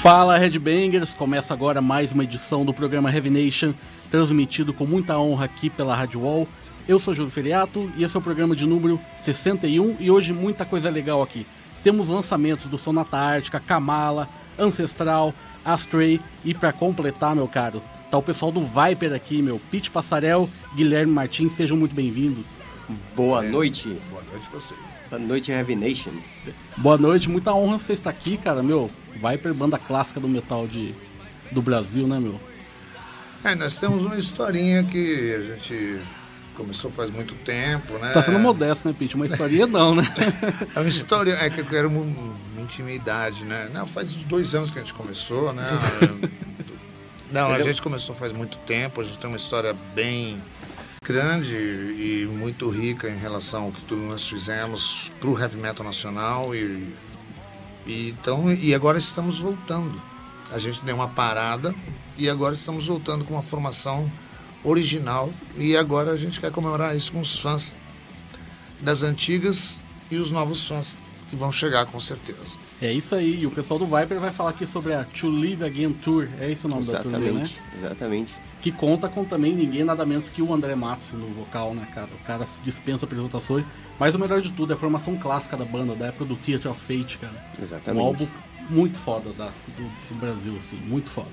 Fala Headbangers, começa agora mais uma edição do programa Heavy Nation, transmitido com muita honra aqui pela Rádio Wall. Eu sou Júlio Feriato e esse é o programa de número 61 e hoje muita coisa legal aqui. Temos lançamentos do Sonata Ártica, Kamala, Ancestral, Astray e para completar, meu caro, tá o pessoal do Viper aqui, meu, Pete Passarel, Guilherme Martins, sejam muito bem-vindos. Boa noite. Boa noite a vocês. Boa noite, Heavy Nation. Boa noite, muita honra você estar aqui, cara, meu. Viper, banda clássica do metal de, do Brasil, né, meu? É, nós temos uma historinha que a gente começou faz muito tempo, né? Tá sendo modesto, né, Pete? Uma historinha não, né? É uma história, é que eu quero uma, uma intimidade, né? Não, faz dois anos que a gente começou, né? Não, a gente começou faz muito tempo, a gente tem uma história bem grande e muito rica em relação ao que tudo nós fizemos para o heavy metal nacional e, e então e agora estamos voltando. A gente deu uma parada e agora estamos voltando com uma formação original e agora a gente quer comemorar isso com os fãs das antigas e os novos fãs que vão chegar com certeza. É isso aí, e o pessoal do Viper vai falar aqui sobre a To Live Again Tour, é esse o nome da turnê, né? Exatamente. Que conta com também ninguém nada menos que o André Matos no vocal, né, cara? O cara se dispensa apresentações, mas o melhor de tudo é a formação clássica da banda, da época do Theater of Fate, cara. Exatamente. Um álbum muito foda da, do, do Brasil, assim, muito foda.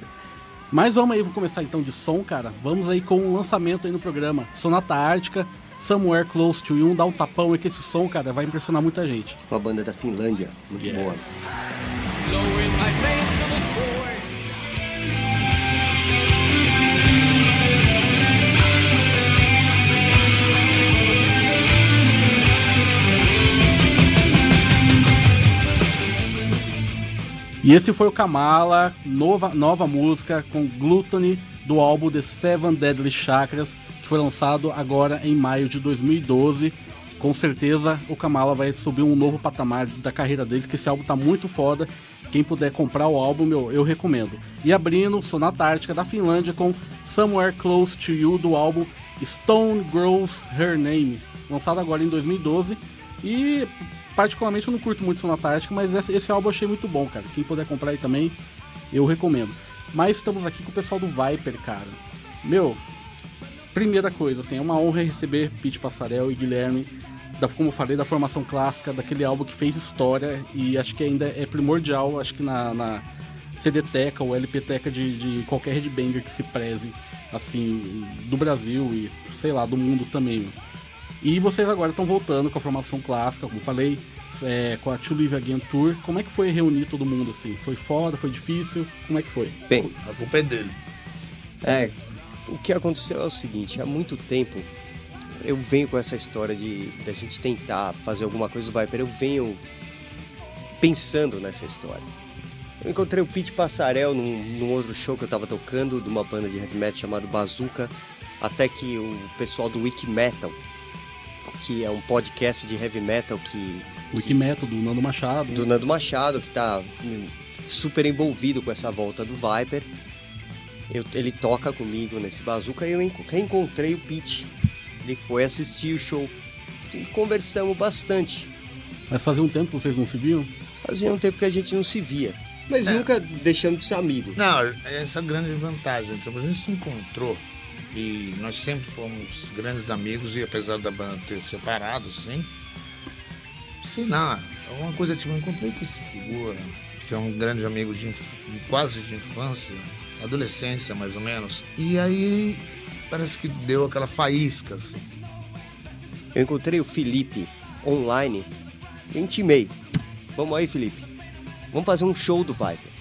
Mas vamos aí, vou começar então de som, cara. Vamos aí com um lançamento aí no programa. Sonata Ártica, Somewhere Close to You, dá um tapão aí que esse som, cara, vai impressionar muita gente. Uma banda da Finlândia, muito Yeah. boa. E esse foi o Kamala, nova, nova música com Gluttony do álbum The Seven Deadly Chakras, que foi lançado agora em maio de 2012. Com certeza o Kamala vai subir um novo patamar da carreira deles, que esse álbum tá muito foda. Quem puder comprar o álbum, meu, eu recomendo. E abrindo Sonata Ártica da Finlândia com Somewhere Close to You do álbum Stone Grows Her Name, lançado agora em 2012. E particularmente eu não curto muito Sonata Ártica, mas esse, esse álbum eu achei muito bom, cara. Quem puder comprar aí também, eu recomendo. Mas estamos aqui com o pessoal do Viper, cara. Meu, primeira coisa, assim, é uma honra receber Pete Passarel e Guilherme, da, como eu falei, da formação clássica, daquele álbum que fez história e acho que ainda é primordial, acho que na, na CD-Teca ou LP-Teca de, de qualquer headbanger que se preze, assim, do Brasil e, sei lá, do mundo também, meu. E vocês agora estão voltando com a formação clássica, como falei, é, com a To Live Again Tour. Como é que foi reunir todo mundo assim? Foi foda, foi difícil? Como é que foi? Bem, A culpa é dele. é, o que aconteceu é o seguinte, há muito tempo eu venho com essa história de da gente tentar fazer alguma coisa do Viper, eu venho pensando nessa história. Eu encontrei o Pete Passarel num, num outro show que eu tava tocando, de uma banda de heavy metal chamado Bazooka, até que o pessoal do Wiki Metal, que é um podcast de heavy metal que Wikimetal, do Nando Machado. do Nando Machado, que tá hum, super envolvido com essa volta do Viper. Eu- ele toca comigo nesse bazuca e eu enco- reencontrei o Pete. Ele foi assistir o show. E conversamos bastante. Mas fazia um tempo que vocês não se viam? Fazia um tempo que a gente não se via. Mas É. nunca deixamos de ser amigos. Não, essa é a grande vantagem. Tipo, a gente se encontrou e nós sempre fomos grandes amigos e apesar da banda ter separado, sim. Não. É uma coisa tipo, eu encontrei com esse figura, que é um grande amigo de, quase de infância, adolescência mais ou menos. E aí parece que deu aquela faísca, assim. Eu encontrei o Felipe online intimei. Vamos aí, Felipe. Vamos fazer um show do Viper.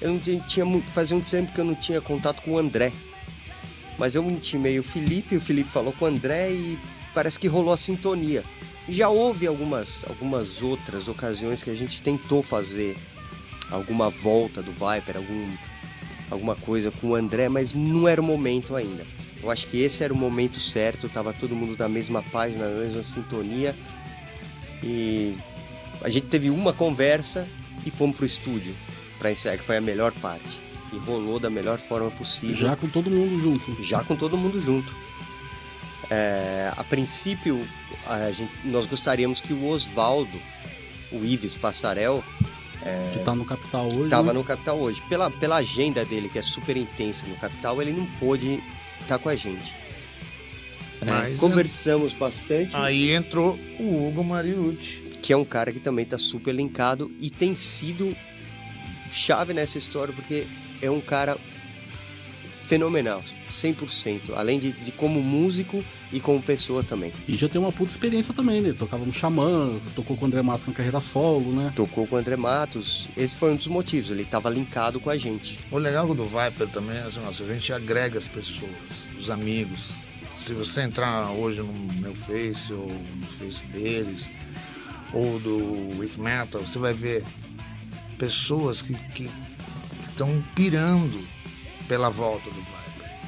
Eu não tinha, fazia um tempo que eu não tinha contato com o André. Mas eu intimei o Felipe, o Felipe falou com o André e parece que rolou a sintonia. Já houve algumas, algumas outras ocasiões que a gente tentou fazer alguma volta do Viper, algum alguma coisa com o André, mas não era o momento ainda. Eu acho que esse era o momento certo, tava todo mundo na mesma página, na mesma sintonia. E a gente teve uma conversa e fomos pro estúdio para ensaiar, que foi a melhor parte. E rolou da melhor forma possível. Já com todo mundo junto. Já com todo mundo junto. É, a princípio, a gente, nós gostaríamos que o Oswaldo, o Ives Passarel, é, que está no Capital hoje. Estava né? no Capital hoje. Pela, pela agenda dele, que é super intensa no Capital, ele não pôde estar tá com a gente. É, conversamos bastante. Aí entrou o Hugo Mariucci. Que é um cara que também está super linkado e tem sido chave nessa história, porque é um cara fenomenal. 100%, além de, de, como músico e como pessoa também. E já tem uma puta experiência também, né? Tocava no Xamã, tocou com o André Matos em carreira solo, né? Tocou com o André Matos. Esse foi um dos motivos, ele estava linkado com a gente. O legal do Viper também é assim, nossa, a gente agrega as pessoas, os amigos. Se você entrar hoje no meu Face ou no Face deles, ou do Wiki Metal, você vai ver pessoas que estão pirando pela volta do Viper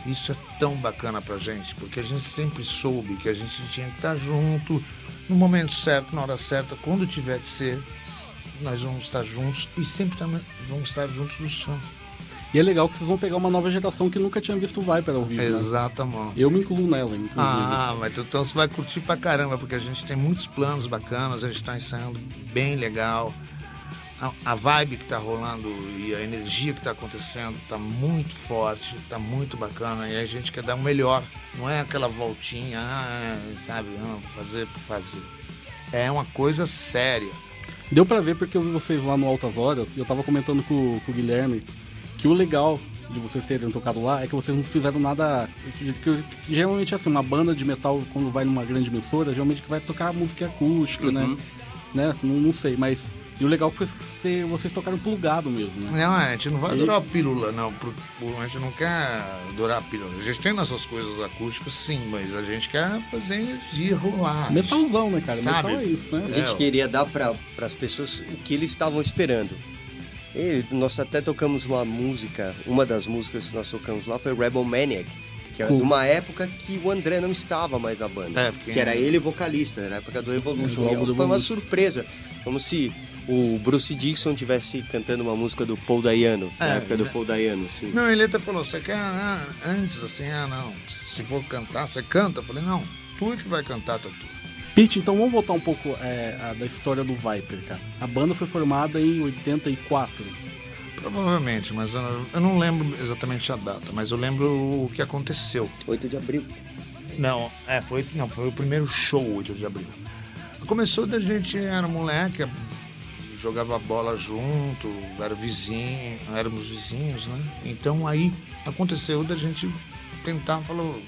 isso é tão bacana pra gente, porque a gente sempre soube que a gente tinha que estar junto, no momento certo, na hora certa, quando tiver de ser, nós vamos estar juntos e sempre vamos estar juntos dos fãs. E é legal que vocês vão pegar uma nova geração que nunca tinha visto o Viper ao vivo. Né? Exatamente. Né? Eu me incluo nela, inclusive. Ah, mas então você vai curtir pra caramba, porque a gente tem muitos planos bacanas, a gente tá ensaiando bem legal a, vibe que está rolando e a energia que está acontecendo está muito forte, está muito bacana e a gente quer dar o melhor. Não é aquela voltinha, ah, sabe, não, fazer por fazer. É uma coisa séria. Deu para ver porque eu vi vocês lá no Altas Horas e eu tava comentando com, com o Guilherme que o legal de vocês terem tocado lá é que vocês não fizeram nada. Que, que, que geralmente assim, uma banda de metal, quando vai numa grande emissora, geralmente que vai tocar música acústica, né? uhum. né? né? Não, não sei, mas e o legal foi que vocês tocaram plugado mesmo, né? Não, a gente não vai adorar a pílula, não. A gente não quer adorar a pílula. A gente tem nossas coisas acústicas, sim, mas a gente quer fazer energia rolar. Metalzão, né, cara? Sabe? Metal é isso, né? A gente é. queria dar para as pessoas o que eles estavam esperando. E nós até tocamos uma música, uma das músicas que nós tocamos lá foi Rebel Maniac, que é de uma época que o André não estava mais na banda. É, porque... Que era ele vocalista, na época do Evolution. É, foi uma surpresa. Como se o Bruce Dixon tivesse cantando uma música do Paul Dayano, é, na época do Paul Dayano, sim. Não, ele até falou, você quer ah, antes, assim, ah, não, se for cantar, você canta. Eu falei, não, tu é que vai cantar, Tatu. Pete, então vamos voltar um pouco é, a, da história do Viper, cara. A banda foi formada em 84. Provavelmente, mas eu, eu não lembro exatamente a data, mas eu lembro o que aconteceu. 8 de abril. Não, é, foi, não, foi o primeiro show, 8 de abril. Começou da gente, era moleque, jogava bola junto, era vizinho, éramos vizinhos, né? Então aí aconteceu da gente tentar, falou.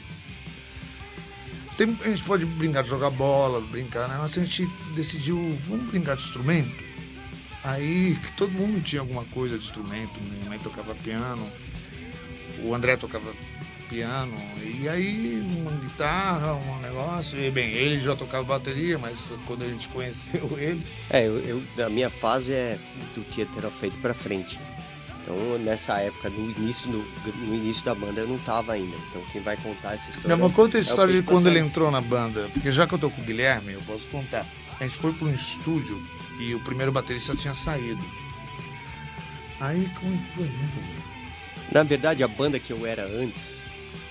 Tem, a gente pode brincar de jogar bola, brincar, né? Mas a gente decidiu, vamos brincar de instrumento. Aí que todo mundo tinha alguma coisa de instrumento, minha mãe tocava piano, o André tocava piano, e aí uma guitarra, um negócio, e bem, ele já tocava bateria, mas quando a gente conheceu ele... É, eu, eu a minha fase é do Theater of Fate pra frente. Então, nessa época, no início, no, no, início da banda, eu não tava ainda. Então, quem vai contar essa história... Não, mas conta a é história é de quando ele entrou na banda. Porque já que eu tô com o Guilherme, eu posso contar. A gente foi para um estúdio e o primeiro baterista tinha saído. Aí, como foi? Na verdade, a banda que eu era antes,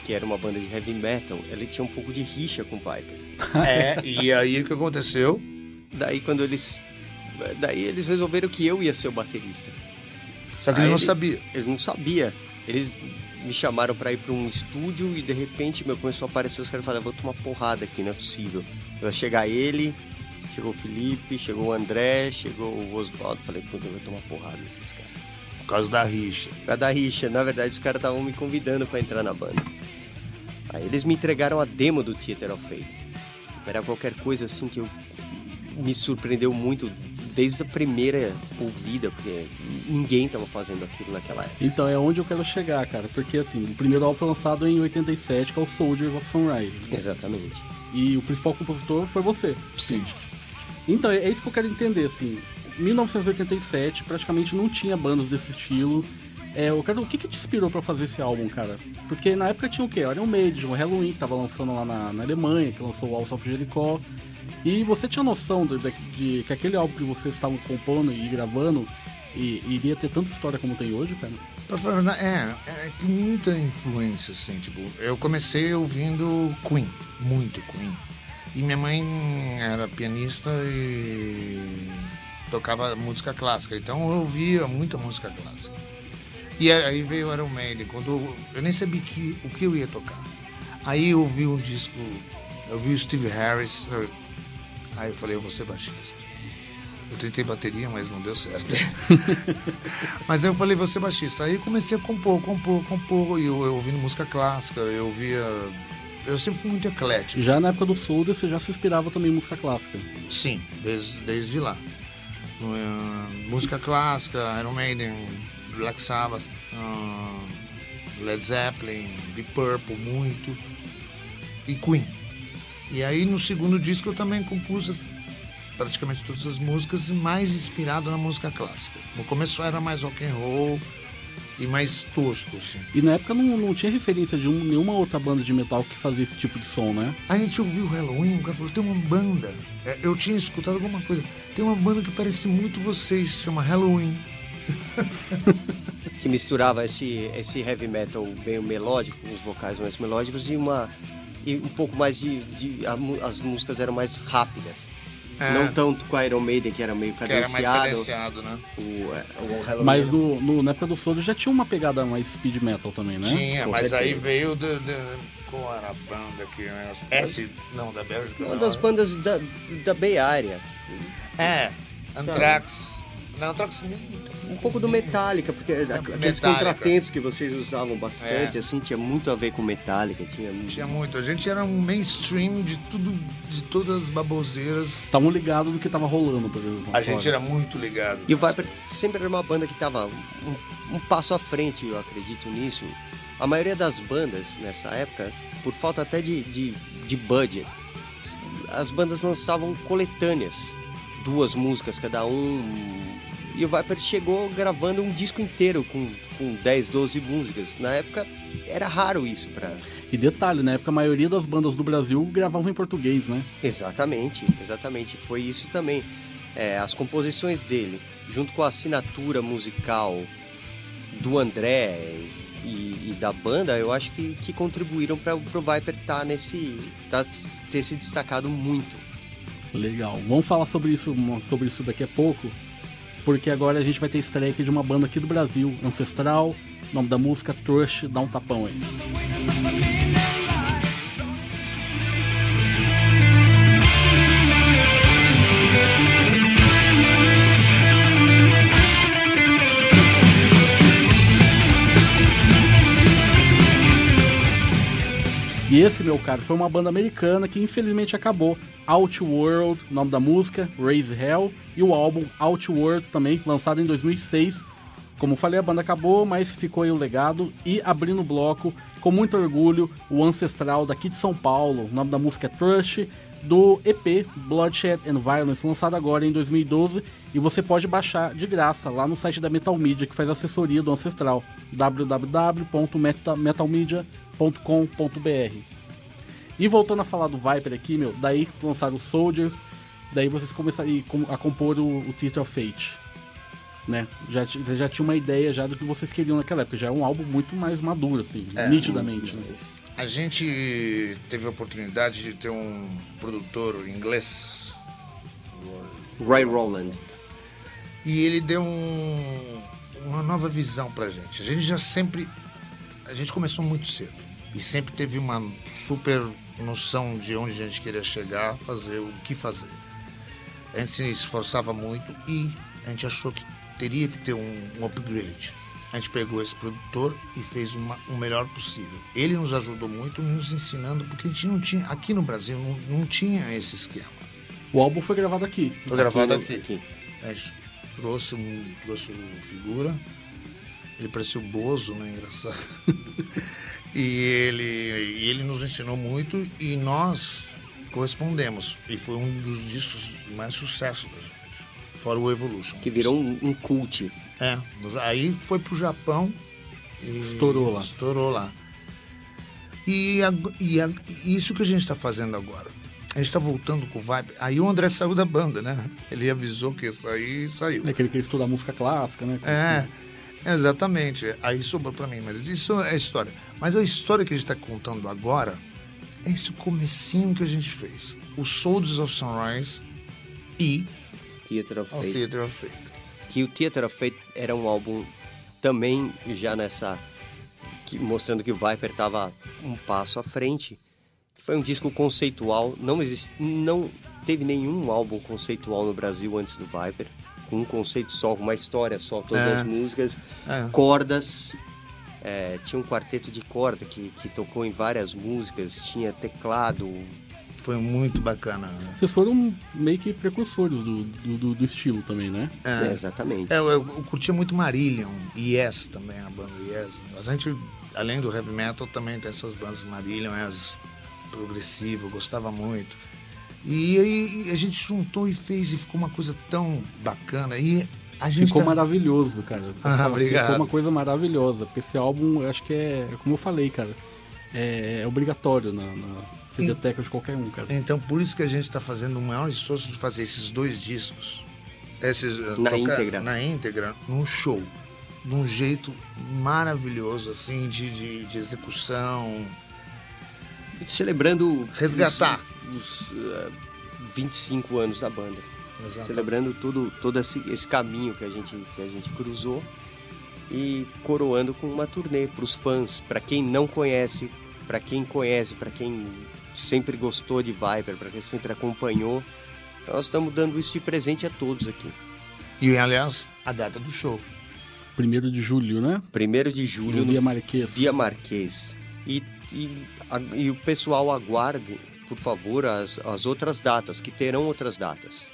que era uma banda de heavy metal, ele tinha um pouco de rixa com o Piper. é, e aí o que aconteceu? Daí quando eles. Daí eles resolveram que eu ia ser o baterista. Só que eles não sabiam. Eles não sabiam. Eles me chamaram para ir para um estúdio e de repente meu começou a aparecer os caras falaram, vou tomar porrada aqui, não é possível. Ia chegar ele, chegou o Felipe, chegou o André, chegou o Oswaldo, falei, puta, eu vou tomar porrada desses caras. Por causa da rixa. Por causa da rixa. Na verdade, os caras estavam me convidando para entrar na banda. Aí eles me entregaram a demo do Theater of Fate. Era qualquer coisa assim que eu me surpreendeu muito desde a primeira ouvida, porque ninguém estava fazendo aquilo naquela época. Então é onde eu quero chegar, cara, porque assim, o primeiro álbum foi lançado em 87, que é o Soldiers of Sunrise. Exatamente. E o principal compositor foi você. Sim. Então é isso que eu quero entender, assim. 1987 praticamente não tinha bandas desse estilo É, o que, que te inspirou pra fazer esse álbum, cara? Porque na época tinha o quê? Era o Maiden, o Halloween, que tava lançando lá na, na Alemanha, que lançou o Alçap Jericó. E você tinha noção de, de, de, que aquele álbum que vocês estavam compondo e gravando e, iria ter tanta história como tem hoje, cara? É, é, tem muita influência, assim, tipo, eu comecei ouvindo Queen, muito Queen. E minha mãe era pianista e tocava música clássica, então eu ouvia muita música clássica. E aí veio o Iron Maiden, quando eu nem sabia que, o que eu ia tocar. Aí eu ouvi um disco, eu vi o Steve Harris, aí eu falei, eu vou ser baixista. Eu tentei bateria, mas não deu certo. mas aí eu falei, vou ser baixista. Aí comecei a compor, compor, compor, e eu, eu ouvindo música clássica, eu ouvia eu sempre fui muito eclético. Já na época do Soldier você já se inspirava também em música clássica? Sim, desde, desde lá. Uh, música clássica, Iron Maiden, Black Sabbath, uh, Led Zeppelin, Deep Purple, muito. E Queen. E aí no segundo disco eu também compus praticamente todas as músicas mais inspirado na música clássica. No começo era mais rock and roll, e mais tosco, assim. E na época não, não tinha referência de um, nenhuma outra banda de metal que fazia esse tipo de som, né? A gente ouviu o Halloween, o cara falou, tem uma banda. É, eu tinha escutado alguma coisa. Tem uma banda que parece muito vocês, chama Halloween. que misturava esse, esse heavy metal meio melódico, os vocais mais melódicos, e uma e um pouco mais de, de as músicas eram mais rápidas. É. Não tanto com a Iron Maiden, que era meio cadenciado. Que era mais cadenciado, né? O, é, o, o mas no, no, na época do Solo já tinha uma pegada mais speed metal também, né? Tinha, mas aí veio do, do, qual era a banda aqui, né? S, não, da Bélgica. Uma das bandas da, da Bay Area. É, Anthrax. Não, Anthrax um pouco do Metallica, porque aqueles Metallica. contratempos que vocês usavam bastante, é. assim, tinha muito a ver com Metallica. Tinha, tinha muito. A gente era um mainstream de tudo, de todas as baboseiras. Estavam ligados no que estava rolando, por exemplo. A gente era muito ligado. E o Viper sempre era uma banda que estava um, um passo à frente, eu acredito nisso. A maioria das bandas nessa época, por falta até de, de, de budget, as bandas lançavam coletâneas, duas músicas cada um, e o Viper chegou gravando um disco inteiro com, com 10, 12 músicas. Na época era raro isso pra. E detalhe, na época a maioria das bandas do Brasil gravavam em português, né? Exatamente, exatamente. Foi isso também. É, as composições dele, junto com a assinatura musical do André e, e da banda, eu acho que, que contribuíram para o Viper estar tá nesse. Tá, ter se destacado muito. Legal. Vamos falar sobre isso, sobre isso daqui a pouco porque agora a gente vai ter estreia de uma banda aqui do Brasil, Ancestral, nome da música Trush, dá um tapão aí. E esse, meu caro, foi uma banda americana que infelizmente acabou. Outworld, nome da música, Raise Hell, e o álbum Outworld também, lançado em 2006. Como falei, a banda acabou, mas ficou aí o legado. E abrindo o bloco, com muito orgulho, o Ancestral daqui de São Paulo. Nome da música é Trust, do EP Bloodshed and Violence, lançado agora em 2012. E você pode baixar de graça lá no site da Metal Media, que faz assessoria do Ancestral, www.metalmedia.com .com.br. E voltando a falar do Viper aqui, meu, daí lançaram os Soldiers, daí vocês começaram a compor o, o Theater of Fate. Né? Já, já tinha uma ideia já do que vocês queriam naquela época, já é um álbum muito mais maduro, assim, é, nitidamente. Né? A gente teve a oportunidade de ter um produtor inglês, Ray Rowland. E ele deu um, uma nova visão pra gente. A gente já sempre. A gente começou muito cedo e sempre teve uma super noção de onde a gente queria chegar, fazer o que fazer. A gente se esforçava muito e a gente achou que teria que ter um, um upgrade. A gente pegou esse produtor e fez uma, o melhor possível. Ele nos ajudou muito, nos ensinando, porque a gente não tinha, aqui no Brasil, não, não tinha esse esquema. O álbum foi gravado aqui. Foi gravado aqui. aqui. A gente trouxe, um, trouxe o figura, ele parecia o Bozo, né? Engraçado. E ele, e ele nos ensinou muito e nós correspondemos. E foi um dos discos mais sucesso da gente. Fora o Evolution. Que virou um, um cult. É, aí foi pro Japão. E estourou lá. Estourou lá. E, a, e, a, isso que a gente está fazendo agora. A gente está voltando com o Vibe. Aí o André saiu da banda, né? Ele avisou que ia sair e saiu. É aquele que estuda música clássica, né? É, exatamente. Aí sobrou para mim, mas isso é história. Mas a história que a gente está contando agora é esse comecinho que a gente fez. O Soldiers of Sunrise e Theater of Fate. Theater of Fate. Que o Theater of Fate era um álbum também já nessa... Que, mostrando que o Viper estava um passo à frente foi um disco conceitual, não existe, não teve nenhum álbum conceitual no Brasil antes do Viper, com um conceito só, uma história só, todas é. as músicas, é. cordas. É, tinha um quarteto de corda que, que tocou em várias músicas, tinha teclado. Foi muito bacana. Vocês foram meio que precursores do, do, do estilo também, né? É, é exatamente. É, eu, eu, curtia muito Marillion e Yes também, a banda Yes. A gente, além do heavy metal, também tem essas bandas Marillion, as progressivo, eu gostava muito. E aí a gente juntou e fez e ficou uma coisa tão bacana. E a gente ficou tá... maravilhoso, cara. Ah, obrigado. Ficou uma coisa maravilhosa, porque esse álbum, eu acho que é, como eu falei, cara, é, é obrigatório na, na de qualquer um, cara. Então, por isso que a gente está fazendo o maior esforço de fazer esses dois discos. Esses, eh, na tocar, íntegra. Na íntegra, num show. De um jeito maravilhoso, assim, de, de, de execução, celebrando resgatar os, os uh, 25 anos da banda. Exatamente. Celebrando tudo, todo esse, esse caminho que a, gente, que a gente cruzou e coroando com uma turnê para os fãs, para quem não conhece, para quem conhece, para quem sempre gostou de Viper, para quem sempre acompanhou. Nós estamos dando isso de presente a todos aqui. E aliás, a data do show. Primeiro de julho, né? Primeiro de julho. No Via Marquês. Via Marquês. E, e e o pessoal aguarde, por favor, as, as outras datas, que terão outras datas.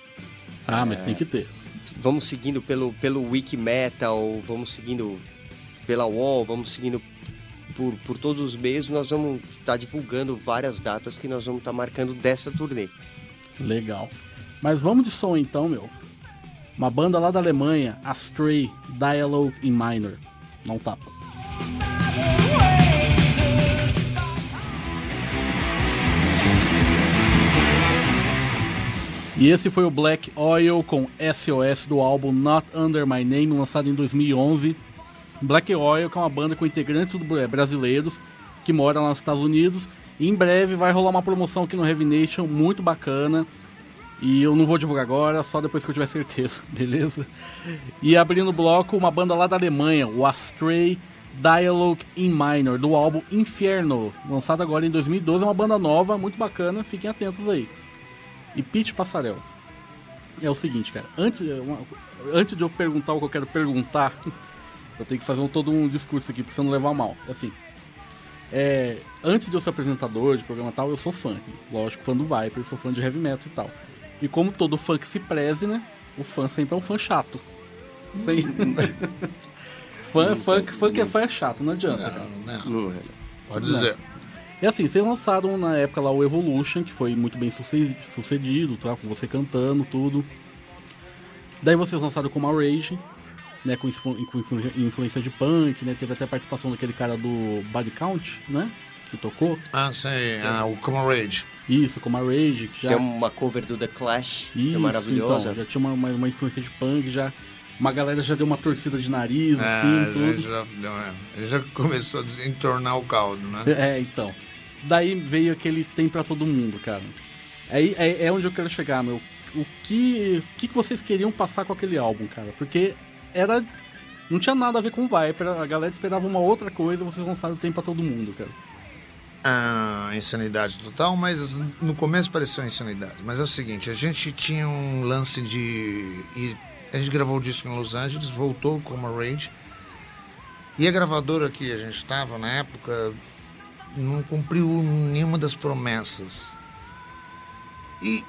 Ah, mas é, tem que ter. Vamos seguindo pelo, pelo Wikimetal, vamos seguindo pela Wall, vamos seguindo por, por todos os meios, nós vamos estar tá divulgando várias datas que nós vamos estar tá marcando dessa turnê. Legal. Mas vamos de som então, meu. Uma banda lá da Alemanha, Astray Dialogue in Minor. Não tapa. E esse foi o Black Oil com SOS do álbum Not Under My Name, lançado em 2011. Black Oil que é uma banda com integrantes é, brasileiros que moram lá nos Estados Unidos. E em breve vai rolar uma promoção aqui no Heavy Nation muito bacana. E eu não vou divulgar agora, só depois que eu tiver certeza, beleza? E abrindo o bloco, uma banda lá da Alemanha, o Astray Dialogue in Minor, do álbum Inferno, lançado agora em 2012. É uma banda nova, muito bacana, fiquem atentos aí e Pete Passarel. É o seguinte, cara. Antes, uma, antes de eu perguntar o que eu quero perguntar, eu tenho que fazer um, todo um discurso aqui, pra você não levar mal. Assim, é, antes de eu ser apresentador de programa tal, eu sou fã. Lógico, fã do Viper, sou fã de heavy metal e tal. E como todo fã que se preze, né? O fã sempre é um fã chato. Sem... fã, fã, fã que é fã é chato, não adianta, não, cara. Não, não. Pode dizer. E assim, vocês lançaram na época lá o Evolution, que foi muito bem sucedido, tá? Com você cantando, tudo. Daí vocês lançaram com uma Rage, né? Com, com influência de punk, né? Teve até a participação daquele cara do Body Count, né? Que tocou. Ah, sei, ah, o Como Rage. Isso, como a Rage, que já. Tem uma cover do The Clash, Isso, que é maravilhosa. Então, já tinha uma, uma, uma influência de punk, já uma galera já deu uma torcida de nariz, é, assim, tudo. Já, já, já começou a entornar o caldo, né? É, então. Daí veio aquele tem para todo mundo, cara. É, é, é, onde eu quero chegar, meu. O que, o que vocês queriam passar com aquele álbum, cara? Porque era. Não tinha nada a ver com Viper, a galera esperava uma outra coisa, vocês lançaram o Tem pra todo mundo, cara. Ah, insanidade total, mas no começo pareceu insanidade. Mas é o seguinte, a gente tinha um lance de. A gente gravou o disco em Los Angeles, voltou com uma Rage. E a gravadora que a gente estava na época não cumpriu nenhuma das promessas. E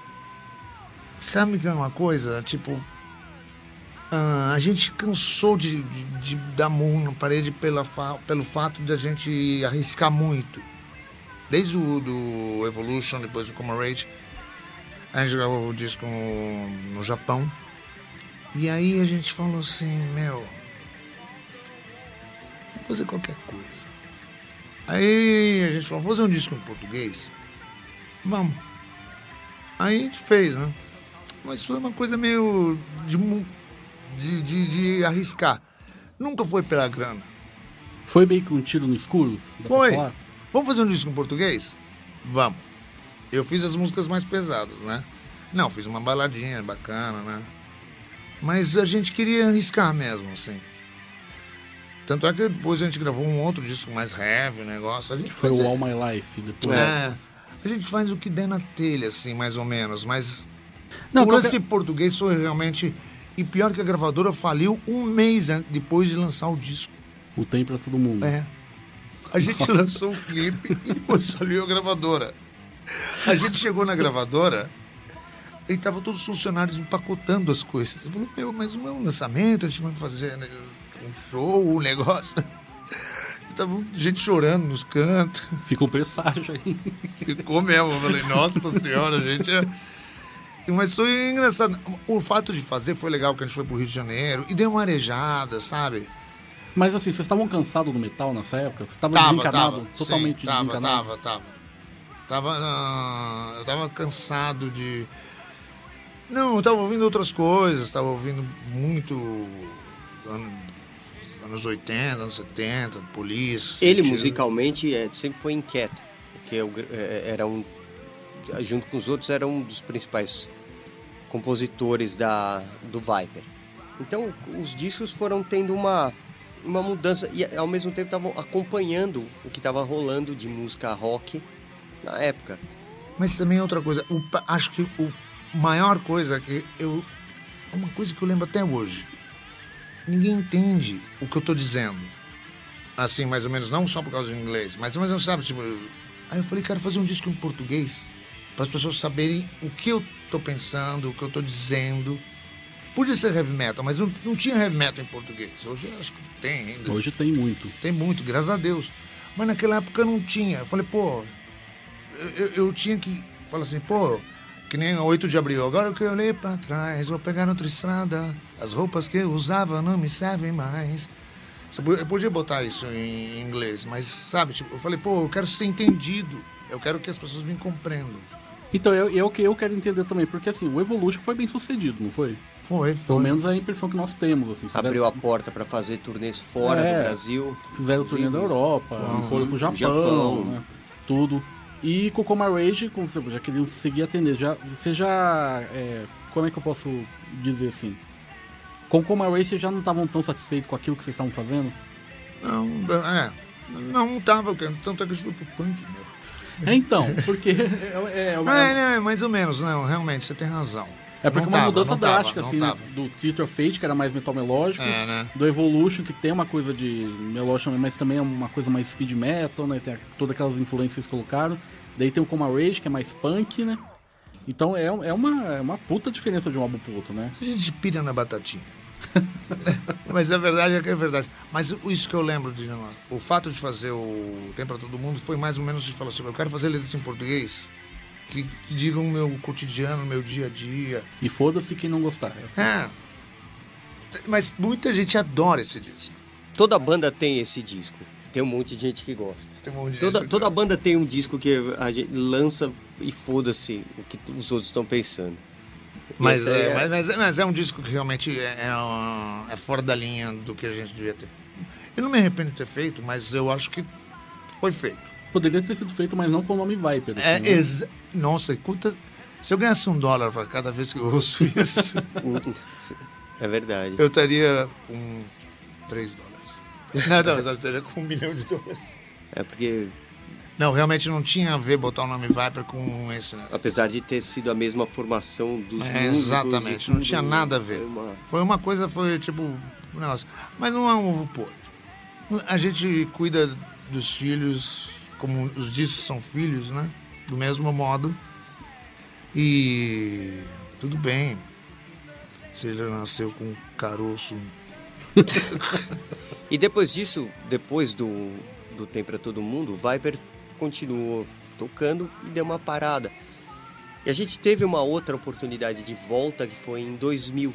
sabe que é uma coisa? Tipo, uh, a gente cansou de, de, de, dar murro na parede pela pelo fato de a gente arriscar muito. Desde o do Evolution, depois do Comrade, a gente gravou o disco no, no Japão. E aí a gente falou assim, meu, fazer qualquer coisa. Aí a gente falou, vamos fazer um disco em português? Vamos. Aí a gente fez, né? Mas foi uma coisa meio de, de, de, de arriscar. Nunca foi pela grana. Foi meio que um tiro no escuro? Foi. Vamos fazer um disco em português? Vamos. Eu fiz as músicas mais pesadas, né? Não, fiz uma baladinha bacana, né? Mas a gente queria arriscar mesmo, assim. Tanto é que depois a gente gravou um outro disco mais heavy, negócio. A gente Foi faz, o All My Life depois. É. A gente faz o que der na telha, assim, mais ou menos. Mas Não, o qualquer- lance português foi realmente. E pior que a gravadora faliu um mês depois de lançar o disco. O Tem Pra Todo Mundo. É. A gente lançou o clipe e depois saiu a gravadora. A gente chegou na gravadora e tava todos os funcionários empacotando as coisas. Eu falei, meu, mas não é um lançamento, a gente vai fazer né, um show, um negócio. Tava gente chorando nos cantos. Fica um presságio aí. Ficou mesmo. Eu falei, nossa senhora, a gente é... Mas foi engraçado. O fato de fazer foi legal, que a gente foi pro Rio de Janeiro e deu uma arejada, sabe? Mas assim, vocês estavam cansados do metal nessa época? Você estava Tava, desencanado? tava. Totalmente Sim, tava, desencanado? tava, tava. Tava, ah, eu tava cansado de... Não, eu tava ouvindo outras coisas, tava ouvindo muito... ano- anos 80, anos 70, Police. Ele Tiro. musicalmente é, sempre foi inquieto, porque eu, é, era um, junto com os outros era um dos principais compositores da do Viper. Então os discos foram tendo uma uma mudança e ao mesmo tempo estavam acompanhando o que estava rolando de música rock na época. Mas também é outra coisa, o acho que o maior coisa que eu. Uma coisa que eu lembro até hoje. Ninguém entende o que eu tô dizendo. Assim, mais ou menos, não só por causa do inglês, mas mais ou menos, sabe, tipo. Aí eu falei, quero fazer um disco em português. Para as pessoas saberem o que eu tô pensando, o que eu tô dizendo. Podia ser heavy metal, mas não, não tinha heavy metal em português. Hoje eu acho que tem ainda. Hoje tem muito. Tem muito, graças a Deus. Mas naquela época não tinha. Eu falei, pô, eu, eu- eu tinha que falar assim, pô, que nem 8 de abril. Agora que eu olhei pra trás, vou pegar outra estrada. As roupas que eu usava não me servem mais. Eu podia botar isso em inglês, mas sabe, tipo, eu falei, pô, eu quero ser entendido. Eu quero que as pessoas me compreendam. Então, eu, eu, que eu quero entender também, porque assim, o Evolution foi bem sucedido, não foi? Foi, Pelo foi. menos é a impressão que nós temos, assim. Fizeram, Abriu a porta para fazer turnês fora É. do Brasil. fizeram o turnê da Europa, Foram foram pro pro Japão, Japão. né? tudo. E com o Coma Rage, como você já queriam seguir atender, já, você já. é, como é que eu posso dizer assim? Com o Coma Rage, vocês já não estavam tão satisfeitos com aquilo que vocês estavam fazendo? Não, é. Não tava, tanto é que gente foi pro punk, meu. É, então, porque é, é, uma- É, é, mais ou menos, não, realmente, você tem razão. É porque Não uma tava, mudança tava, drástica, assim, né? do Theater of Fate, que era mais metal melódico, É, né? do Evolution, que tem uma coisa de melódico, mas também é uma coisa mais speed metal, né? Tem todas aquelas influências que vocês colocaram. Daí tem o Coma Rage, que é mais punk, né? Então é, é, uma, é uma puta diferença de um álbum pro outro, né? A gente pira na batatinha. Mas a verdade é é verdade. Mas isso que eu lembro de o fato de fazer o Tem pra Todo Mundo foi mais ou menos de falar assim, eu quero fazer letras em português que digam o meu cotidiano, meu dia a dia. E foda-se quem não gostar. é assim. É. Mas muita gente adora esse disco. Toda banda tem esse disco. Tem um monte de gente que gosta. Tem um monte de Toda, gente toda gosta. banda tem um disco que a gente lança e foda-se o que os outros estão pensando. Mas é, é- mas, mas é- mas é um disco que realmente é, é, um- é fora da linha do que a gente devia ter. Eu não me arrependo de ter feito, mas eu acho que foi feito. Poderia ter sido feito, mas não com o nome Viper. É, assim, né? exa- Nossa, escuta. Se eu ganhasse um dólar para cada vez que eu ouço isso, É verdade. eu estaria com 3 dólares. Não, não, eu estaria com um milhão de dólares. É porque, Não, realmente não tinha a ver botar o nome Viper com esse, né? apesar de ter sido a mesma formação dos É, exatamente, não tinha nada a ver. foi uma- Foi uma coisa, foi tipo. um negócio. Mas não é um ovo podre. A gente cuida dos filhos, como os discos são filhos, né? Do mesmo modo. E tudo bem. Se ele nasceu com um caroço. E depois disso, depois do, do Tem Pra Todo Mundo, o Viper continuou tocando e deu uma parada. E a gente teve uma outra oportunidade de volta que foi em 2000,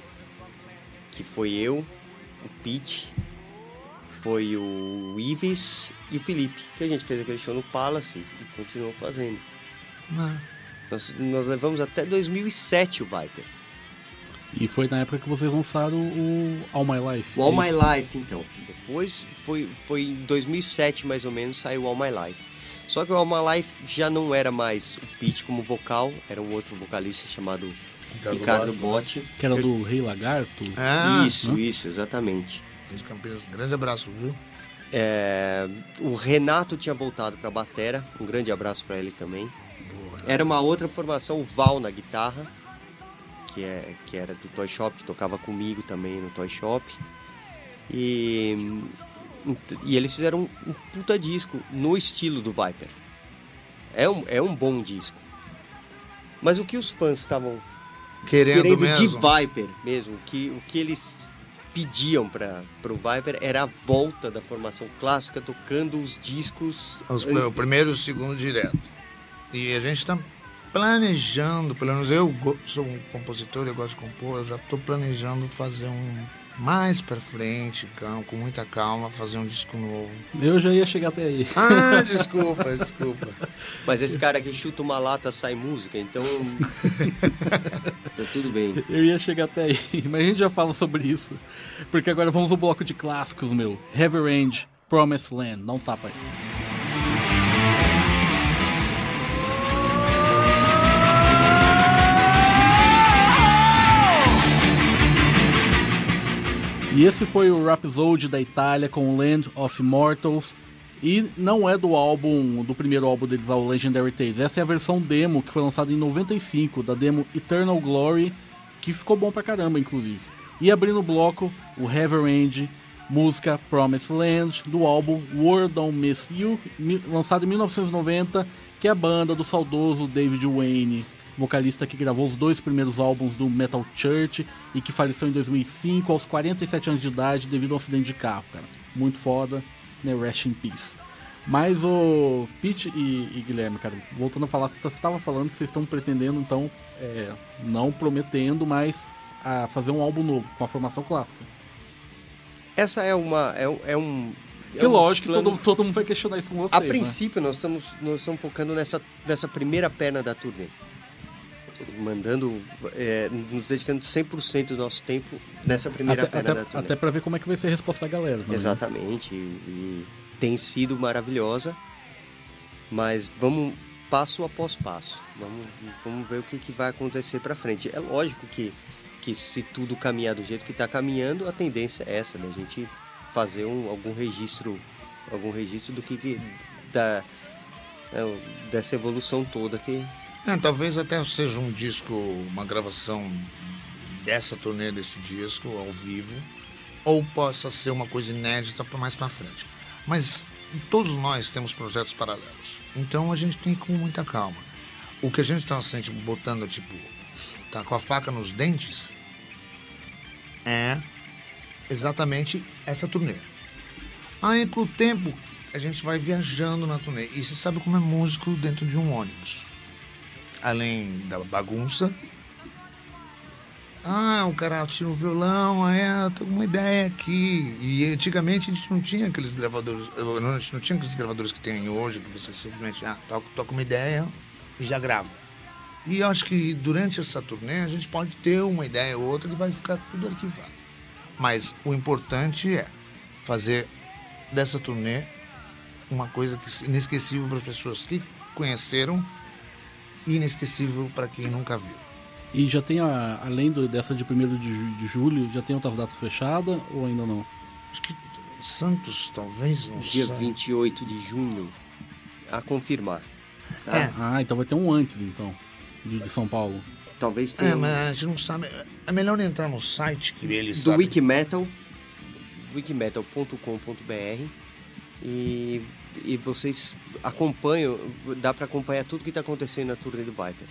que foi eu, o Pete, foi o Ives e o Felipe, que a gente fez aquele show no Palace e continuou fazendo. Ah, Nós, nós levamos até 2007 o Viper. E foi na época que vocês lançaram o All My Life. O All My Life, então. Depois, foi, foi em 2007 mais ou menos, saiu o All My Life. Só que o All My Life já não era mais o Pete como vocal, era um outro vocalista chamado Ricardo Ricardo Botti, Botti. Que era do Rei Lagarto. Ah, isso, isso, exatamente. De Campinas. Grande abraço, viu? É, o Renato tinha voltado pra batera, um grande abraço pra ele também. Era uma outra formação, o Val na guitarra, que, é, que era do Toy Shop, que tocava comigo também no Toy Shop. E, e eles fizeram um, um puta disco no estilo do Viper. É um, é um bom disco. Mas o que os fãs estavam Querendo, querendo mesmo. de Viper mesmo, que, o que eles pediam para o Viper era a volta da formação clássica tocando os discos. Os- o primeiro e o segundo direto. E a gente está planejando, pelo menos eu sou um compositor, eu gosto de compor, eu já estou planejando fazer um mais para frente, calma, com muita calma, fazer um disco novo. Eu já ia chegar até aí. Ah, desculpa, desculpa. Mas esse cara que chuta uma lata sai música, então. tá tudo bem. Eu ia chegar até aí, mas a gente já fala sobre isso. Porque agora vamos ao bloco de clássicos, meu. Heavy Range, Promised Land. Não tapa aí. E esse foi o Rhapsody da Itália com Land of Immortals. E não é do álbum, do primeiro álbum deles, o Legendary Tales. Essa é a versão demo que foi lançada em 95, da demo Eternal Glory, que ficou bom pra caramba, inclusive. E abrindo o bloco, o Range, música Promised Land, do álbum World Don't Miss You, lançado em 1990, que é a banda do saudoso David Wayne, vocalista que gravou os dois primeiros álbuns do Metal Church e que faleceu em 2005 aos 47 anos de idade devido a um acidente de carro, cara. Muito foda, né? Rest in Peace. Mas o Pete e, e Guilherme, cara, voltando a falar, você estava falando que vocês estão pretendendo, então, é, não prometendo, mas a fazer um álbum novo, com a formação clássica. Essa é uma. É, um- é um. é Que um lógico que plano- todo, todo mundo vai questionar isso com vocês. A né? princípio, nós, estamos, nós estamos focando nessa, nessa primeira perna da turnê. Mandando. é, nos dedicando 100% do nosso tempo nessa primeira Até, perna até, da turnê. até pra ver como é que vai ser a resposta da galera. né? Exatamente. E, e tem sido maravilhosa. Mas vamos passo após passo. Vamos, vamos ver o que, que vai acontecer para frente. É lógico que, que se tudo caminhar do jeito que está caminhando, a tendência é essa, da gente fazer um, algum registro, algum registro do que, que da, é, dessa evolução toda que É, talvez até seja um disco, uma gravação dessa turnê desse disco ao vivo, ou possa ser uma coisa inédita para mais para frente. Mas todos nós temos projetos paralelos, então a gente tem que ir com muita calma. O que a gente está sente botando tipo, tá com a faca nos dentes, é exatamente essa turnê. Aí com o tempo a gente vai viajando na turnê e você sabe como é músico dentro de um ônibus além da bagunça. Ah, o cara tira o violão, ah, eu tô com uma ideia aqui. E antigamente a gente não tinha aqueles gravadores, a gente não tinha aqueles gravadores que tem hoje, que você simplesmente, ah, toca, toca uma ideia e já grava. E eu acho que durante essa turnê a gente pode ter uma ideia ou outra que vai ficar tudo arquivado. Mas o importante é fazer dessa turnê uma coisa que, inesquecível para as pessoas que conheceram inesquecível para quem nunca viu. E já tem, a, além do- dessa de 1 de, ju- de julho, já tem outras datas fechadas ou ainda não? Acho que Santos, talvez, não dia sei. 28 de junho a confirmar. tá? É. Ah, então vai ter um antes, então, de, de São Paulo. Talvez tenha É, mas a gente não sabe. É melhor entrar no site que eles do. Wikimetal, wikimetal.com.br e, e vocês acompanham, dá pra acompanhar tudo que tá acontecendo na turnê do Viper.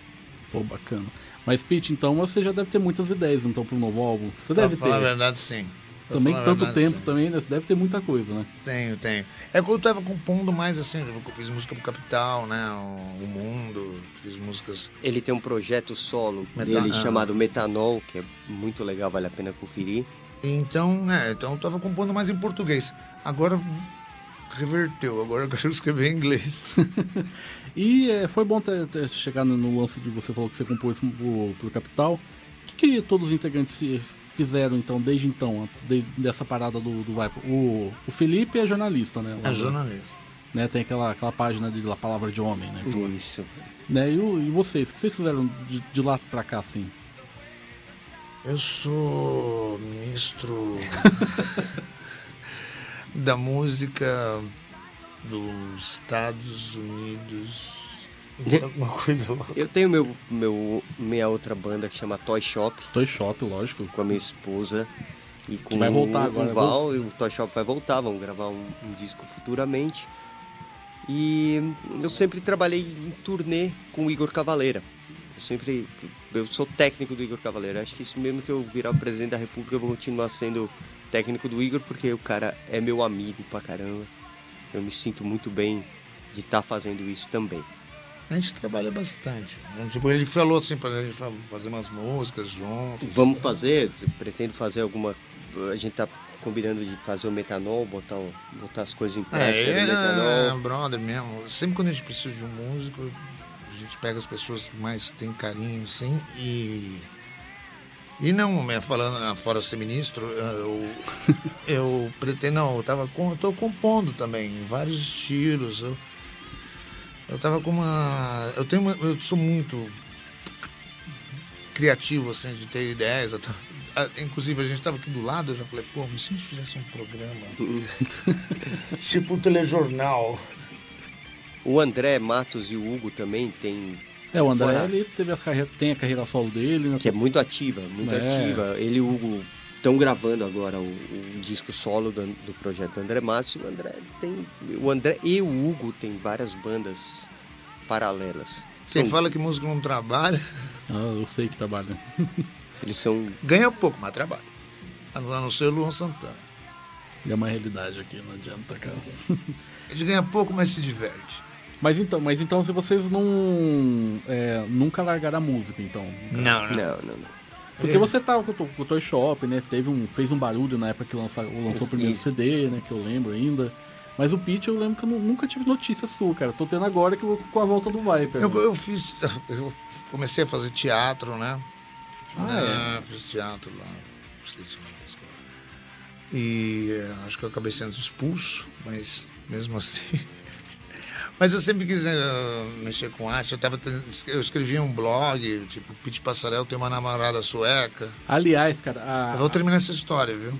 Pô, bacana. Mas, Pete, então você já deve ter muitas ideias então pro novo álbum. Você Pra deve falar a ter. verdade, sim. Pra Também falar tanto verdade, tempo sim. também, né? Você deve ter muita coisa, né? Tenho, tenho. É que eu tava compondo mais assim, eu fiz música pro Capital, né? O, o Mundo, fiz músicas. Ele tem um projeto solo Meta- dele ah. chamado Metanol, que é muito legal, vale a pena conferir. Então, é, então eu tava compondo mais em português. Agora reverteu, agora eu quero escrever em inglês. e é, foi bom ter, ter chegado no lance de você falou que você compôs pro, pro Capital. O que, que todos os integrantes fizeram então, desde então, desde dessa parada do, do Viper? O, o Felipe é jornalista, né? É jornalista. Né, tem aquela, aquela página de La Palavra de Homem, né? Isso. Né, e, e vocês, o que vocês fizeram de, de lá pra cá, assim? Eu sou ministro da música dos Estados Unidos. Alguma coisa. Eu tenho meu, meu, minha outra banda que chama Toy Shop. Toy Shop, lógico. Com a minha esposa. E com que vai voltar agora. O Val, e o Toy Shop vai voltar, vamos gravar um, um disco futuramente. E eu sempre trabalhei em turnê com o Igor Cavaleira. Eu sempre. Eu sou técnico do Igor Cavaleira. Acho que isso mesmo que eu virar o presidente da República, eu vou continuar sendo técnico do Igor, porque o cara é meu amigo pra caramba. Eu me sinto muito bem de estar tá fazendo isso também. A gente trabalha bastante. Né? Tipo, ele falou assim pra gente fazer umas músicas juntos. Vamos fazer, pretendo fazer alguma. A gente tá combinando de fazer o metanol, botar, botar as coisas em prática. É, é, é brother mesmo. Sempre quando a gente precisa de um músico, a gente pega as pessoas que mais têm carinho, assim, e. E não, falando ah, fora ser ministro, ah, eu, eu pretendo, não, eu tava com, eu tô compondo também, vários estilos. Eu, eu tava com uma. Eu tenho uma, Eu sou muito criativo, assim, de ter ideias. Tava, inclusive, a gente tava aqui do lado, eu já falei, pô, mas se a gente fizesse um programa. tipo um telejornal. O André Matos e o Hugo também tem. É, o André fora... ele teve a carreira, tem a carreira solo dele, né? Que é muito ativa, muito é. ativa. Ele e o Hugo estão gravando agora o, o, disco solo do, do projeto André Matos. O André tem. O André e o Hugo tem várias bandas paralelas. Quem São... fala que músico não trabalha. Ah, eu sei que trabalha. Eles são. Ganha pouco, mas trabalha. A não ser o Luan Santana. E é uma realidade aqui, não adianta, cara. Ele ganha pouco, mas se diverte. Mas então, mas então se vocês não. É, nunca largaram a música, então? Não, não, não. não, não. Porque você tava com, com o Toy Shop, né? Teve um, fez um barulho na época que lançou, lançou o primeiro CD, né? Que eu lembro ainda. Mas o Pitch eu lembro que eu nunca tive notícia sua, cara. Tô tendo agora que eu, com a volta do Viper. Eu, eu fiz. Eu comecei a fazer teatro, né? Ah, é? é fiz teatro lá. Esqueci o nome da escola. E é, acho que eu acabei sendo expulso, mas mesmo assim. Mas eu sempre quis uh, mexer com arte. Eu, tava, eu escrevia um blog, tipo, Pete Passarel tem uma namorada sueca. Aliás, cara. A... Eu vou terminar essa história, viu?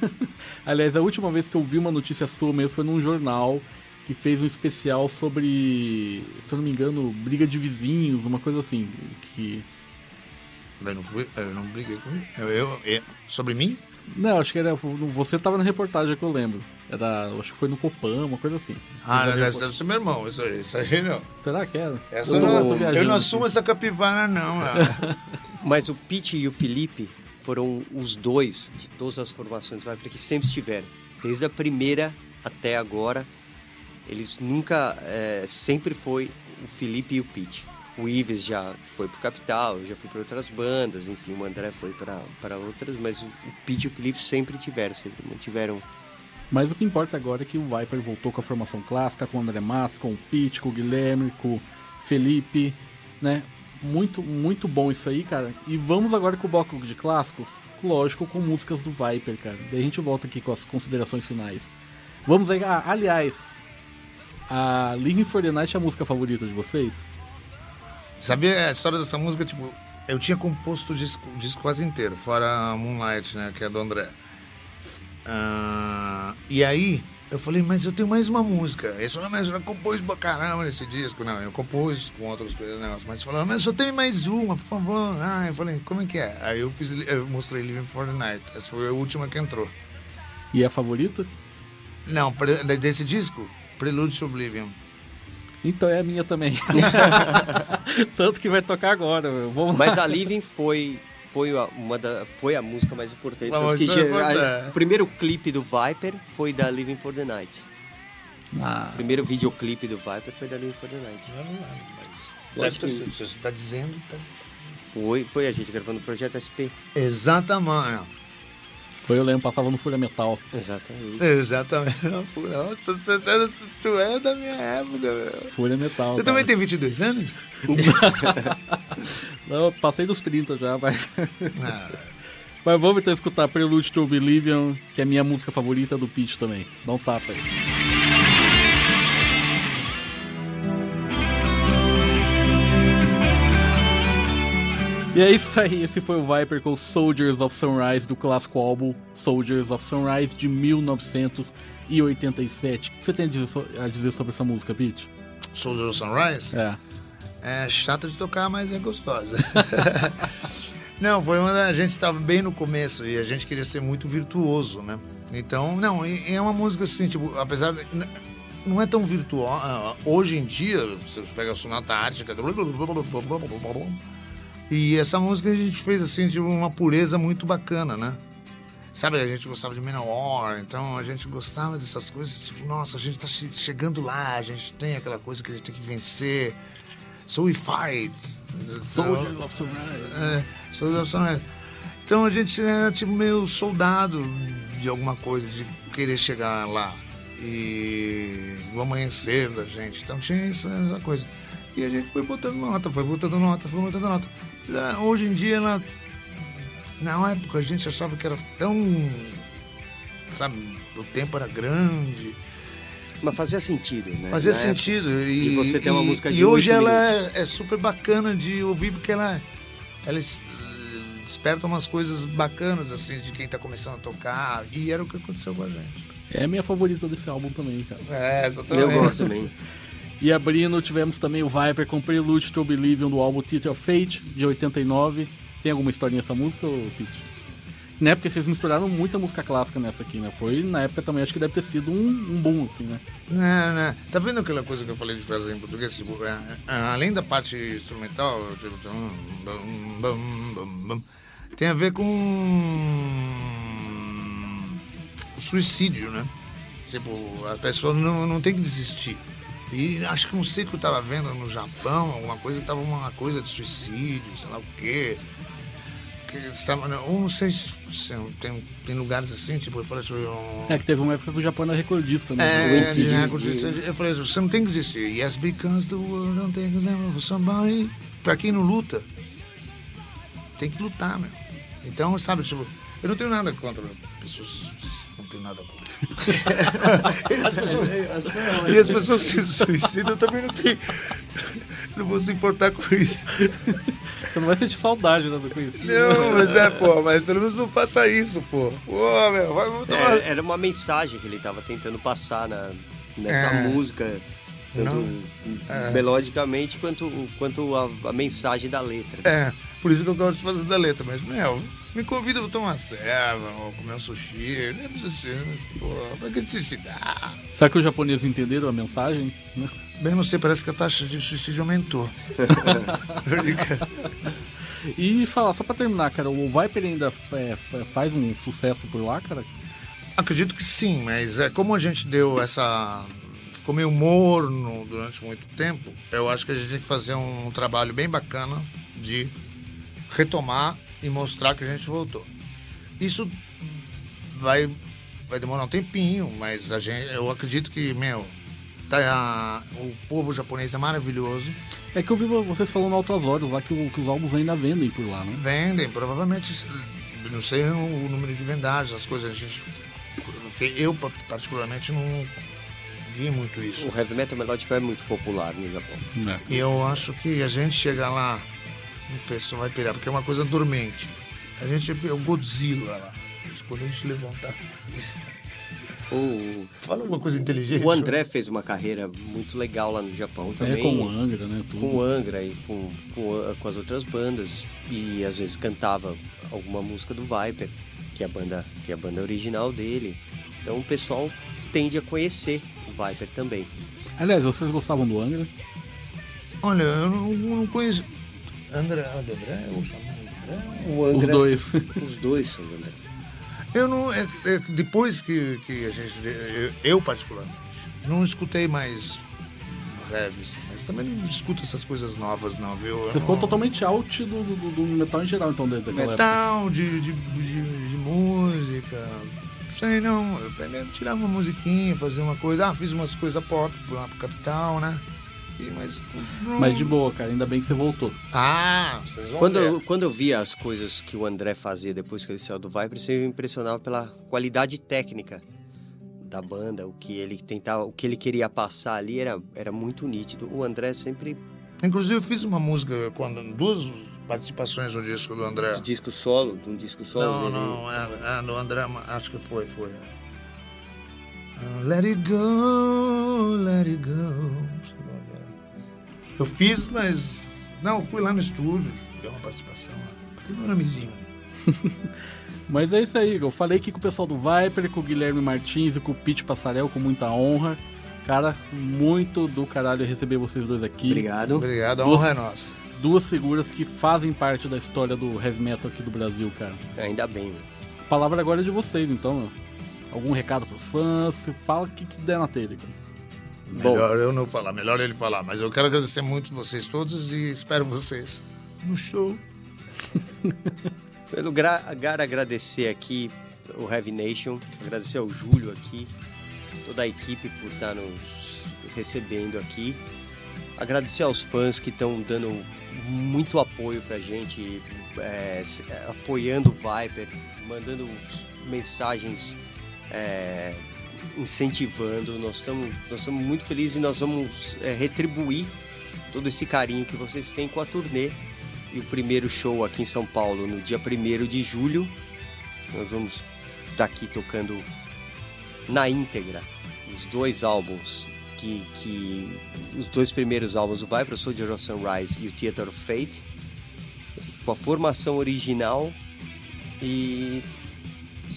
Aliás, a última vez que eu vi uma notícia sua mesmo foi num jornal que fez um especial sobre, se eu não me engano, briga de vizinhos, uma coisa assim. Que... Eu não fui, eu não briguei com eu, eu, eu Sobre mim? Não, acho que era. Você estava na reportagem que eu lembro. Era, acho que foi no Copan, uma coisa assim. Ah, não, esse deve ser meu irmão, isso aí, isso aí não. Será que era? Essa eu, não, eu, eu não assumo essa capivara, não. Mas o Pete e o Felipe foram os dois de todas as formações vai porque sempre estiveram. Desde a primeira até agora, eles nunca. É, sempre foi o Felipe e o Pete. O Ives já foi pro Capital, já foi para outras bandas, enfim, o André foi para outras, mas o Pete e o Felipe sempre tiveram, sempre mantiveram mas o que importa agora é que o Viper voltou com a formação clássica, com o André Matos, com o Pete, com o Guilherme, com o Felipe, né? Muito, muito bom isso aí, cara. E vamos agora com o bloco de clássicos, lógico, com músicas do Viper, cara. Daí a gente volta aqui com as considerações finais. Vamos aí, ah, aliás, a Living for the Night é a música favorita de vocês? Sabia a história dessa música? Tipo, eu tinha composto o disco, o disco quase inteiro, fora Moonlight, né, que é do André. Uh, e aí eu falei, mas eu tenho mais uma música. Ele falou, mas eu já compus pra caramba nesse disco. Não, eu compus com outros negócios. Mas falou, mas só tem mais uma, por favor. Ah, eu falei, como é que é? Aí eu fiz, eu mostrei Living for the Night. Essa foi a última que entrou. E é a favorita? Não, desse disco, Prelude to Oblivion. Então é a minha também. Tanto que vai tocar agora. Vamos Mas a Living foi foi a, uma da, foi a música mais importante. que a, o primeiro clipe do Viper foi da Living for the Night. Ah. O primeiro videoclipe do Viper foi da Living for the Night. Eu não lembro, mas. Deve ter que... Se você está dizendo. Tá... Foi, foi a gente gravando o projeto SP. Exatamente. Foi, eu lembro, passava no Folha Metal. Exatamente. Exatamente. Nossa, você, você, tu é da minha época, meu. Folha Metal. Você cara. também tem 22 anos? Não, eu passei dos 30 já, mas. Ah, mas vamos então escutar Prelude to Oblivion, que é a minha música favorita do Pete também. Dá um tapa aí. E é isso aí, esse foi o Viper com Soldiers of Sunrise do clássico álbum Soldiers of Sunrise de 1987. O que você tem a dizer, so- a dizer sobre essa música, Pete? Soldier of Sunrise? É. É chata de tocar, mas é gostosa. não, foi uma. A gente tava bem no começo e a gente queria ser muito virtuoso, né? Então, não, é uma música assim, tipo, apesar. de- Não é tão virtuosa. Hoje em dia, você pega a sonata ártica. E essa música a gente fez assim, de uma pureza muito bacana, né? Sabe, a gente gostava de Manowar, então a gente gostava dessas coisas, tipo, nossa, a gente tá che- chegando lá, a gente tem aquela coisa que a gente tem que vencer. So we fight. Soldiers of Sunrise. É, Soldiers of Sunrise. Então a gente era tipo meio soldado de alguma coisa, de querer chegar lá. E o amanhecer da gente. Então tinha essa, essa coisa. E a gente foi botando nota, foi botando nota, foi botando nota. Ah, Hoje em dia, na, na época, a gente achava que era tão. Sabe, o tempo era grande. Mas fazia sentido, né? Fazia Na sentido. E, de você ter uma e- música E de hoje oito ela é, é super bacana de ouvir, porque ela, ela es- desperta umas coisas bacanas, assim, de quem tá começando a tocar. E era o que aconteceu com a gente. É a minha favorita desse álbum também, cara. É, exatamente. Eu gosto também. E abrindo, tivemos também o Viper com Prelude to Oblivion do álbum of Fate, de 89. Tem alguma historinha essa música, Pete? Na época vocês misturaram muita música clássica nessa aqui, né? Foi, na época também, acho que deve ter sido um, um boom, assim, né? Não, não. Tá vendo aquela coisa que eu falei de fazer em português? Tipo, é, é, além da parte instrumental, tipo, tem a ver com suicídio, né? Tipo, a pessoa não, não tem que desistir. E acho que não sei o que eu tava vendo no Japão, alguma coisa, tava uma coisa de suicídio, sei lá o quê. Que, estava, ou não sei se, se tem, tem lugares assim, tipo, eu falei um, É que teve uma época que o Japão era recordista, né? é, de de- Eu falei, você não tem que desistir. Yes, because the world don't take for somebody. Pra quem não luta, tem que lutar, meu. Então, sabe, tipo, eu não tenho nada contra pessoas. Não tenho nada contra. as pessoas, e as pessoas se suicidam, eu também não tenho. Não vou se importar com isso. Você não vai sentir saudade, né, do conhecido. Não, mas é, pô, mas pelo menos não faça isso, pô. Pô, meu, vai tomar. É, era uma mensagem que ele estava tentando passar na, nessa É. música, tanto. É. melodicamente quanto, quanto a, a mensagem da letra. É, por isso que eu gosto de fazer da letra, mas, meu, me convida pra tomar uma serva, ou comer um sushi, não precisa ser, pô, pra que se suicidar? Será que os japoneses entenderam a mensagem? né? Bem, não sei, parece que a taxa de suicídio aumentou. E falar, só pra terminar, cara, o Viper ainda é, fa- faz um sucesso por lá, cara? Acredito que sim, mas é como a gente deu essa. ficou meio morno durante muito tempo, eu acho que a gente tem que fazer um trabalho bem bacana de retomar e mostrar que a gente voltou. Isso vai, vai demorar um tempinho, mas a gente, eu acredito que, meu, tá, o povo japonês é maravilhoso. É que eu vi vocês falando altas horas lá que, o- que os álbuns ainda vendem por lá, né? Vendem, provavelmente, não sei o número de vendagens, as coisas, a gente. eu particularmente, não vi muito isso. O heavy metal melódico é muito popular no Japão. É. E eu acho que a gente chegar lá, o pessoal vai pirar, porque é uma coisa dormente. A gente vê o Godzilla lá. Quando a gente levantar. O, Fala alguma coisa inteligente. o André fez uma carreira muito legal lá no Japão É também. com o Angra, né? Tudo. com o Angra e com, com, com as outras bandas e às vezes cantava alguma música do Viper, que é a banda, que é a banda original dele. Então o pessoal tende a conhecer o Viper também. Aliás, vocês gostavam do Angra? Olha, eu não, não conheço. André, André, eu chamo André. Os dois. Os dois são André. Eu não. é- é- depois que, que a gente. Eu, eu, particularmente, não escutei mais heavy, assim, mas também não escuto essas coisas novas, não, viu? Eu Você ficou não- totalmente out do, do, do metal em geral, então, desde aquela época. Metal, de, de, de, de música. Sei não, eu tirava uma musiquinha, fazia uma coisa. Ah, fiz umas coisas pop lá pro capital, né? Mas. Mas de boa, cara, ainda bem que você voltou. Ah, vocês vão Quando, ver. eu- quando eu via as coisas que o André fazia depois que ele saiu do Viper, eu me impressionava pela qualidade técnica da banda, o que ele tentava, o que ele queria passar ali era, era muito nítido. O André sempre Inclusive, eu fiz uma música, quando, duas participações no disco do André. de disco solo, de um disco solo Não, dele. não, é, é no André, acho que foi, foi. Ah, let it go, let it go. Eu fiz, mas. Não, fui lá no estúdio, dei uma participação lá. Tem meu nomezinho ali. Mas é isso aí, eu falei aqui com o pessoal do Viper, com o Guilherme Martins e com o Pete Passarel, com muita honra. Cara, muito do caralho receber vocês dois aqui. Obrigado. Obrigado, a honra é nossa. Duas figuras que fazem parte da história do heavy metal aqui do Brasil, cara. Ainda bem. meu. A palavra agora é de vocês, então. meu. Algum recado pros fãs? Fala o que, que der na telha. cara. Bom. Melhor eu não falar, melhor ele falar. Mas eu quero agradecer muito vocês todos e espero vocês no show. Pelo lugar agradecer aqui o Heavy Nation, agradecer ao Júlio aqui, toda a equipe por estar nos recebendo aqui. Agradecer aos fãs que estão dando muito apoio pra gente, é, é, apoiando o Viper, mandando mensagens é, incentivando. Nós estamos nós estamos muito felizes e nós vamos é, retribuir todo esse carinho que vocês têm com a turnê e o primeiro show aqui em São Paulo no dia 1 de julho. Nós vamos estar aqui tocando na íntegra os dois álbuns que, que os dois primeiros álbuns do Viper, Soldier of Sunrise e o Theater of Fate, com a formação original e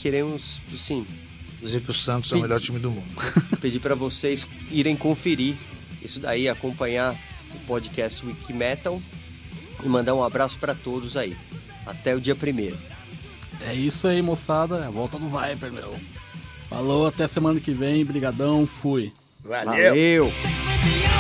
queremos, sim, Dizer que o Santos é o melhor time do mundo. pedir para vocês irem conferir isso daí, acompanhar o podcast Wiki Metal e mandar um abraço para todos aí. Até o dia primeiro. É isso aí, moçada. É a volta do Viper, meu. Falou, até semana que vem. Brigadão, fui. Valeu! Valeu.